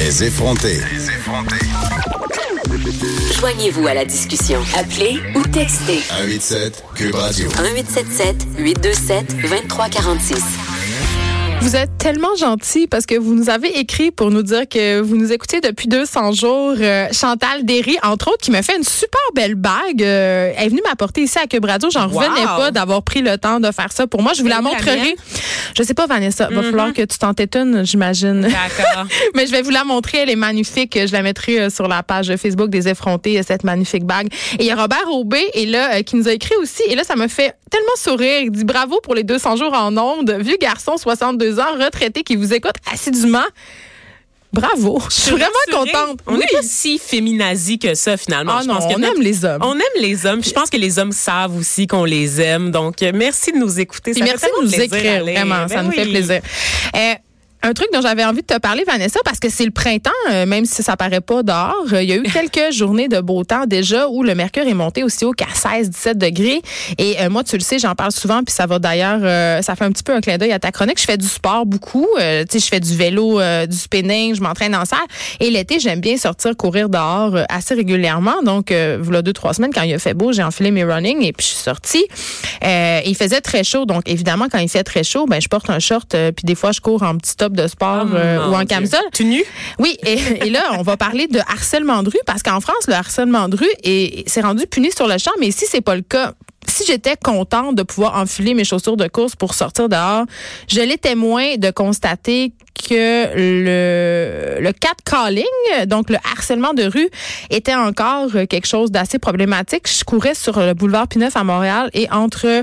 Les effronter. Joignez-vous à la discussion. Appelez ou textez 187 Cube Radio. 1877 827 2346. Vous êtes tellement gentil parce que vous nous avez écrit pour nous dire que vous nous écoutez depuis 200 jours. Euh, Chantal Derry, entre autres, qui m'a fait une super belle bague. Euh, elle est venue m'apporter ici à Cube Radio. J'en revenais pas d'avoir pris le temps de faire ça pour moi. Je vous la montrerai. Je sais pas, Vanessa. Va falloir que tu t'en une, j'imagine. D'accord. Mais je vais vous la montrer. Elle est magnifique. Je la mettrai euh, sur la page Facebook des effrontés, cette magnifique bague. Et il y a Robert Aubé, et là, qui nous a écrit aussi. Et là, ça me fait tellement sourire. Il dit bravo pour les 200 jours en ondes. Vieux garçon, 62 ans, retraité qui vous écoute assidûment. Bravo. Je suis vraiment contente. On n'est pas si féminazie que ça, finalement. Ah non, on aime les hommes. On aime les hommes. je pense que les hommes savent aussi qu'on les aime. Donc, merci de nous écouter. Ça merci de nous écrire, vraiment. ça ben nous fait plaisir. Euh, un truc dont j'avais envie de te parler, Vanessa, parce que c'est le printemps, euh, même si ça paraît pas dehors. Euh, il y a eu quelques journées de beau temps déjà où le mercure est monté aussi haut qu'à 16, 17 degrés. Et euh, moi, tu le sais, j'en parle souvent, puis ça va d'ailleurs, ça fait un petit peu un clin d'œil à ta chronique. Je fais du sport beaucoup. tu sais, je fais du vélo, du spinning, je m'entraîne en salle. Et l'été, j'aime bien sortir courir dehors assez régulièrement. Donc, voilà deux, trois semaines, quand il a fait beau, j'ai enfilé mes running et puis je suis sortie. il faisait très chaud. Donc, évidemment, quand il fait très chaud, ben je porte un short, puis des fois, je cours en petit top de sport oh euh, ou en camisole. Tu nu? Oui, et, là, on va parler de harcèlement de rue parce qu'en France, le harcèlement de rue s'est rendu puni sur le champ, mais ici, c'est pas le cas si j'étais contente de pouvoir enfiler mes chaussures de course pour sortir dehors, je l'étais moins de constater que le, le catcalling, donc le harcèlement de rue, était encore quelque chose d'assez problématique. Je courais sur le boulevard Pineuf à Montréal et entre euh,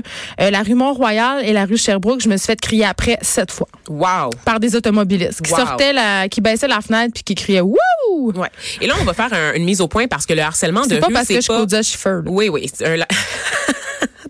la rue Mont-Royal et la rue Sherbrooke, je me suis fait crier après sept fois. Wow! Par des automobilistes qui sortaient, la, qui baissaient la fenêtre puis qui criaient Wouh! Ouais. Et là, on va faire une mise au point parce que le harcèlement de rue, c'est pas parce que je chauffeur. Oui, oui.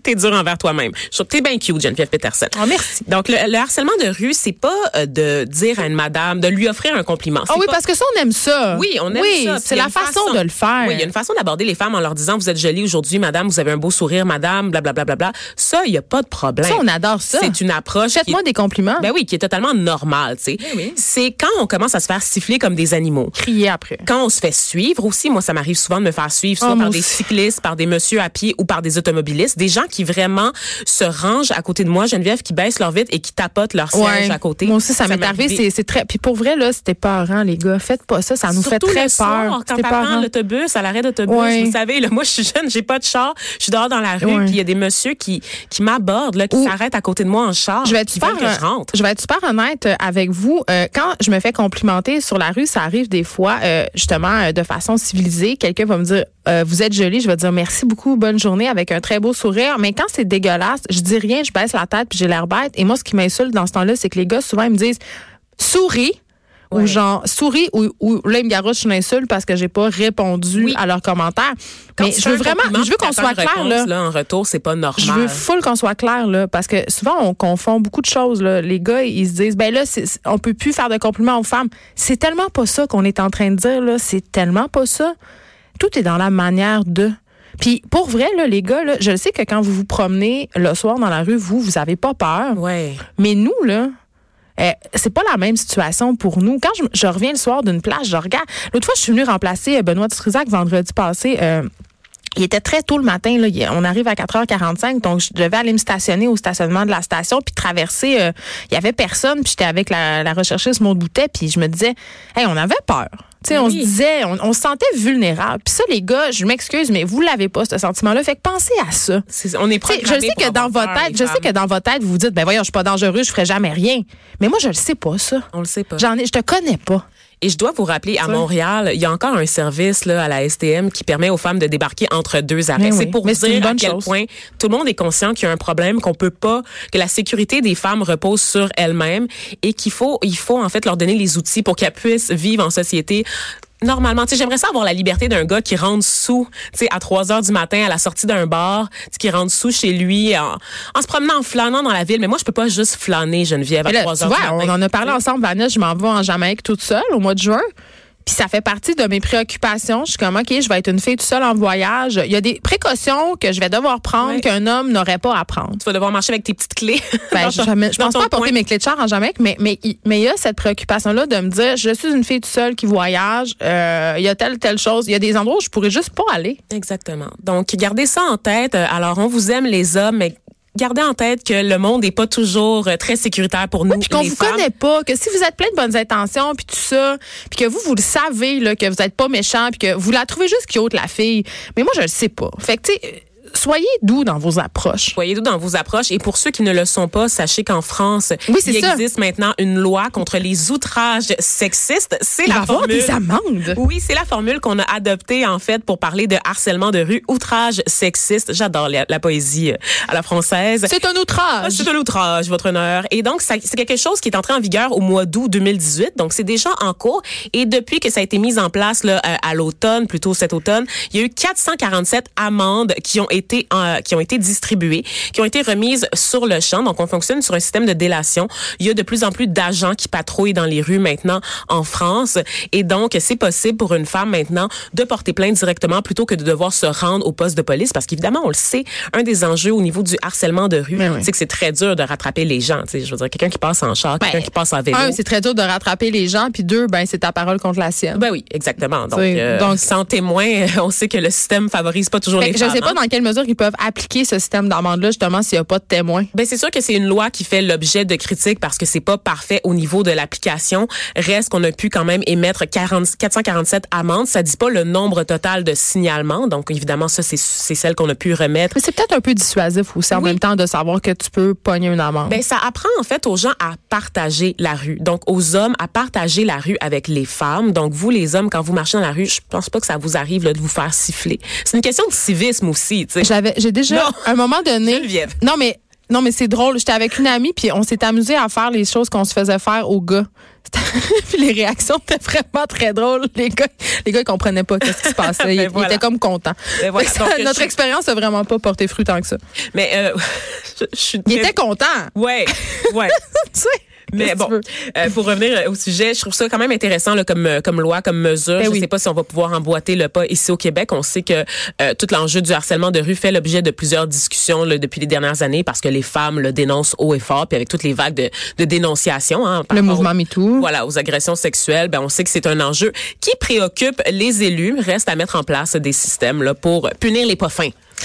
t'es dur envers toi-même. Je trouve que t'es bien cute, Geneviève Peterson. Oh, merci. Donc, le, harcèlement de rue, c'est pas euh, de dire à une madame, de lui offrir un compliment. Ah oui, parce que ça, on aime ça. Oui, on aime oui, ça. c'est la façon, de le faire. Oui, il y a une façon d'aborder les femmes en leur disant, vous êtes jolie aujourd'hui, madame, vous avez un beau sourire, madame, blablabla. Bla, bla, bla, Ça, il y a pas de problème. Ça, on adore ça. C'est une approche. Faites-moi des compliments. Ben oui, qui est totalement normale, tu sais. Ben oui. C'est quand on commence à se faire siffler comme des animaux. Crier après. Quand on se fait suivre aussi, moi, ça m'arrive souvent de me faire suivre, soit oh, par des cyclistes, par des messieurs à pied ou par des automobilistes, des gens qui vraiment se rangent à côté de moi, Geneviève, qui baissent leur vitre et qui tapotent leur siège à côté. Moi aussi, ça, m'est arrivé. C'est très. Puis pour vrai, là, c'était peurant, les gars. Faites pas ça. Ça nous fait très le soir, peur. Quand t'attends l'autobus, à l'arrêt d'autobus, vous savez, là, moi, je suis jeune, j'ai pas de char. Je suis dehors dans la rue, puis il y a des messieurs qui, qui m'abordent, là, qui s'arrêtent à côté de moi en char. Je vais être super, je, rentre. je vais être super honnête euh, avec vous. Euh, quand je me fais complimenter sur la rue, ça arrive des fois, euh, justement, de façon civilisée. Quelqu'un va me dire, vous êtes jolie. Je vais dire merci beaucoup, bonne journée, avec un très beau sourire. Mais quand c'est dégueulasse, je dis rien, je baisse la tête puis j'ai l'air bête. Et moi, ce qui m'insulte dans ce temps-là, c'est que les gars, souvent, ils me disent souris. Ou genre, souris, ou, ou là, ils me garochent une insulte parce que j'ai pas répondu à leurs commentaires. mais je veux vraiment, je veux qu'on soit clair, là. là. En retour, c'est pas normal. Je veux full qu'on soit clair, là. Parce que souvent, on confond beaucoup de choses, là. Les gars, ils se disent, ben là, on peut plus faire de compliments aux femmes. C'est tellement pas ça qu'on est en train de dire, là. C'est tellement pas ça. Tout est dans la manière de. Puis pour vrai, là, les gars, là, je sais que quand vous vous promenez le soir dans la rue, vous, vous avez pas peur. Ouais. Mais nous, là, eh, c'est pas la même situation pour nous. Quand je, reviens le soir d'une plage, je regarde. L'autre fois, je suis venue remplacer euh, Benoît Trisac vendredi passé. Euh, il était très tôt le matin. Là. On arrive à 4h45, donc je devais aller me stationner au stationnement de la station, puis traverser. Euh, il y avait personne, puis j'étais avec la, la recherchiste Maud Boutet, puis je me disais, hey, on avait peur. Sais, On se disait, on, se sentait vulnérable. Puis ça, les gars, je m'excuse, mais vous l'avez pas, ce sentiment-là. Fait que pensez à ça. on est Je sais que dans votre tête, je sais que dans votre tête, vous vous dites, ben voyons, je suis pas dangereux, je ferai jamais rien. Mais moi, je le sais pas, ça. On le sait pas. J'en ai, je te connais pas. Et je dois vous rappeler, à Montréal, il y a encore un service là, à la STM qui permet aux femmes de débarquer entre deux arrêts. C'est pour dire à quel point tout le monde est conscient qu'il y a un problème, qu'on peut pas, que la sécurité des femmes repose sur elles-mêmes et qu'il faut, il faut en fait leur donner les outils pour qu'elles puissent vivre en société normalement, tu sais, j'aimerais ça avoir la liberté d'un gars qui rentre sous, tu sais, à 3 heures du matin à la sortie d'un bar, qui rentre sous chez lui en, en, se promenant, en flânant dans la ville. Mais moi, je peux pas juste flâner, Geneviève, à 3 heures du matin. On en a parlé ensemble, Vanessa, je m'en vais en Jamaïque toute seule au mois de juin. Puis ça fait partie de mes préoccupations. Je suis comme, OK, je vais être une fille toute seule en voyage. Il y a des précautions que je vais devoir prendre qu'un homme n'aurait pas à prendre. Tu vas devoir marcher avec tes petites clés. Ben, je, ne pense pas apporter mes clés de char en Jamaïque, mais mais mais il y a cette préoccupation-là de me dire, je suis une fille toute seule qui voyage. Euh, il y a telle telle chose. Il y a des endroits où je pourrais juste pas aller. Exactement. Donc gardez ça en tête. Alors on vous aime les hommes, mais gardez en tête que le monde n'est pas toujours euh, très sécuritaire pour nous. Oui, puis qu'on vous connaît pas, que si vous êtes plein de bonnes intentions, puis tout ça, puis que vous vous le savez là, que vous êtes pas méchant, puis que vous la trouvez juste cute la fille. Mais moi je le sais pas. Fait que tu sais soyez doux dans vos approches. Soyez doux dans vos approches. Et pour ceux qui ne le sont pas, sachez qu'en France, il existe maintenant une loi contre les outrages sexistes. C'est la formule. des amendes. Oui, c'est la formule qu'on a adoptée en fait pour parler de harcèlement de rue, outrage sexiste. J'adore la, poésie euh, à la française. C'est un outrage. Ah, c'est un outrage, votre honneur. Et donc, c'est quelque chose qui est entré en vigueur au mois d'août 2018. Donc, c'est déjà en cours. Et depuis que ça a été mis en place là, euh, à l'automne, plutôt cet automne, il y a eu 447 amendes qui ont été été euh, qui ont été distribuées, qui ont été remises sur le champ. Donc on fonctionne sur un système de délation. Il y a de plus en plus d'agents qui patrouillent dans les rues maintenant en France et donc c'est possible pour une femme maintenant de porter plainte directement plutôt que de devoir se rendre au poste de police parce qu'évidemment on le sait, un des enjeux au niveau du harcèlement de rue, c'est que c'est très dur de rattraper les gens, tu sais, je veux dire quelqu'un qui passe en char, quelqu'un ben, qui passe en vélo. Un, c'est très dur de rattraper les gens puis deux, ben c'est ta parole contre la sienne. Ben oui, exactement. Donc, euh, donc sans témoin, on sait que le système favorise pas toujours les je femmes. Je sais pas hein. dans quelle mesure ils peuvent appliquer ce système d'amende-là, justement, s'il n'y a pas de témoin? Ben, c'est sûr que c'est une loi qui fait l'objet de critiques parce que c'est pas parfait au niveau de l'application. Reste qu'on a pu quand même émettre 40, 447 amendes. Ça dit pas le nombre total de signalements. Donc, évidemment, ça, c'est, c'est celle qu'on a pu remettre. Mais c'est peut-être un peu dissuasif aussi en même temps de savoir que tu peux pogner une amende. Ben, ça apprend, en fait, aux gens à partager la rue. Donc, aux hommes à partager la rue avec les femmes. Donc, vous, les hommes, quand vous marchez dans la rue, je pense pas que ça vous arrive là, de vous faire siffler. C'est une question de civisme aussi. J'avais, j'ai déjà, à un moment donné. Non, mais non, mais c'est drôle. J'étais avec une amie, puis on s'est amusé à faire les choses qu'on se faisait faire aux gars. puis les réactions étaient vraiment très drôles. Les gars, les gars, ils comprenaient pas ce qui se passait. Ben ils, étaient comme contents. Ben notre expérience n'a vraiment pas porté fruit tant que ça. Mais euh, je, je suis. Ils étaient contents. Ouais, ouais. tu sais? Mais bon, euh, pour revenir au sujet, je trouve ça quand même intéressant là, comme euh, comme loi, comme mesure. Ben je ne sais pas si on va pouvoir emboîter le pas ici au Québec. On sait que euh, tout l'enjeu du harcèlement de rue fait l'objet de plusieurs discussions là, depuis les dernières années parce que les femmes le dénoncent haut et fort, puis avec toutes les vagues de, de dénonciation. Hein, le mouvement MeToo. Voilà, aux agressions sexuelles. Ben on sait que c'est un enjeu qui préoccupe les élus. Reste à mettre en place des systèmes là pour punir les pas fins.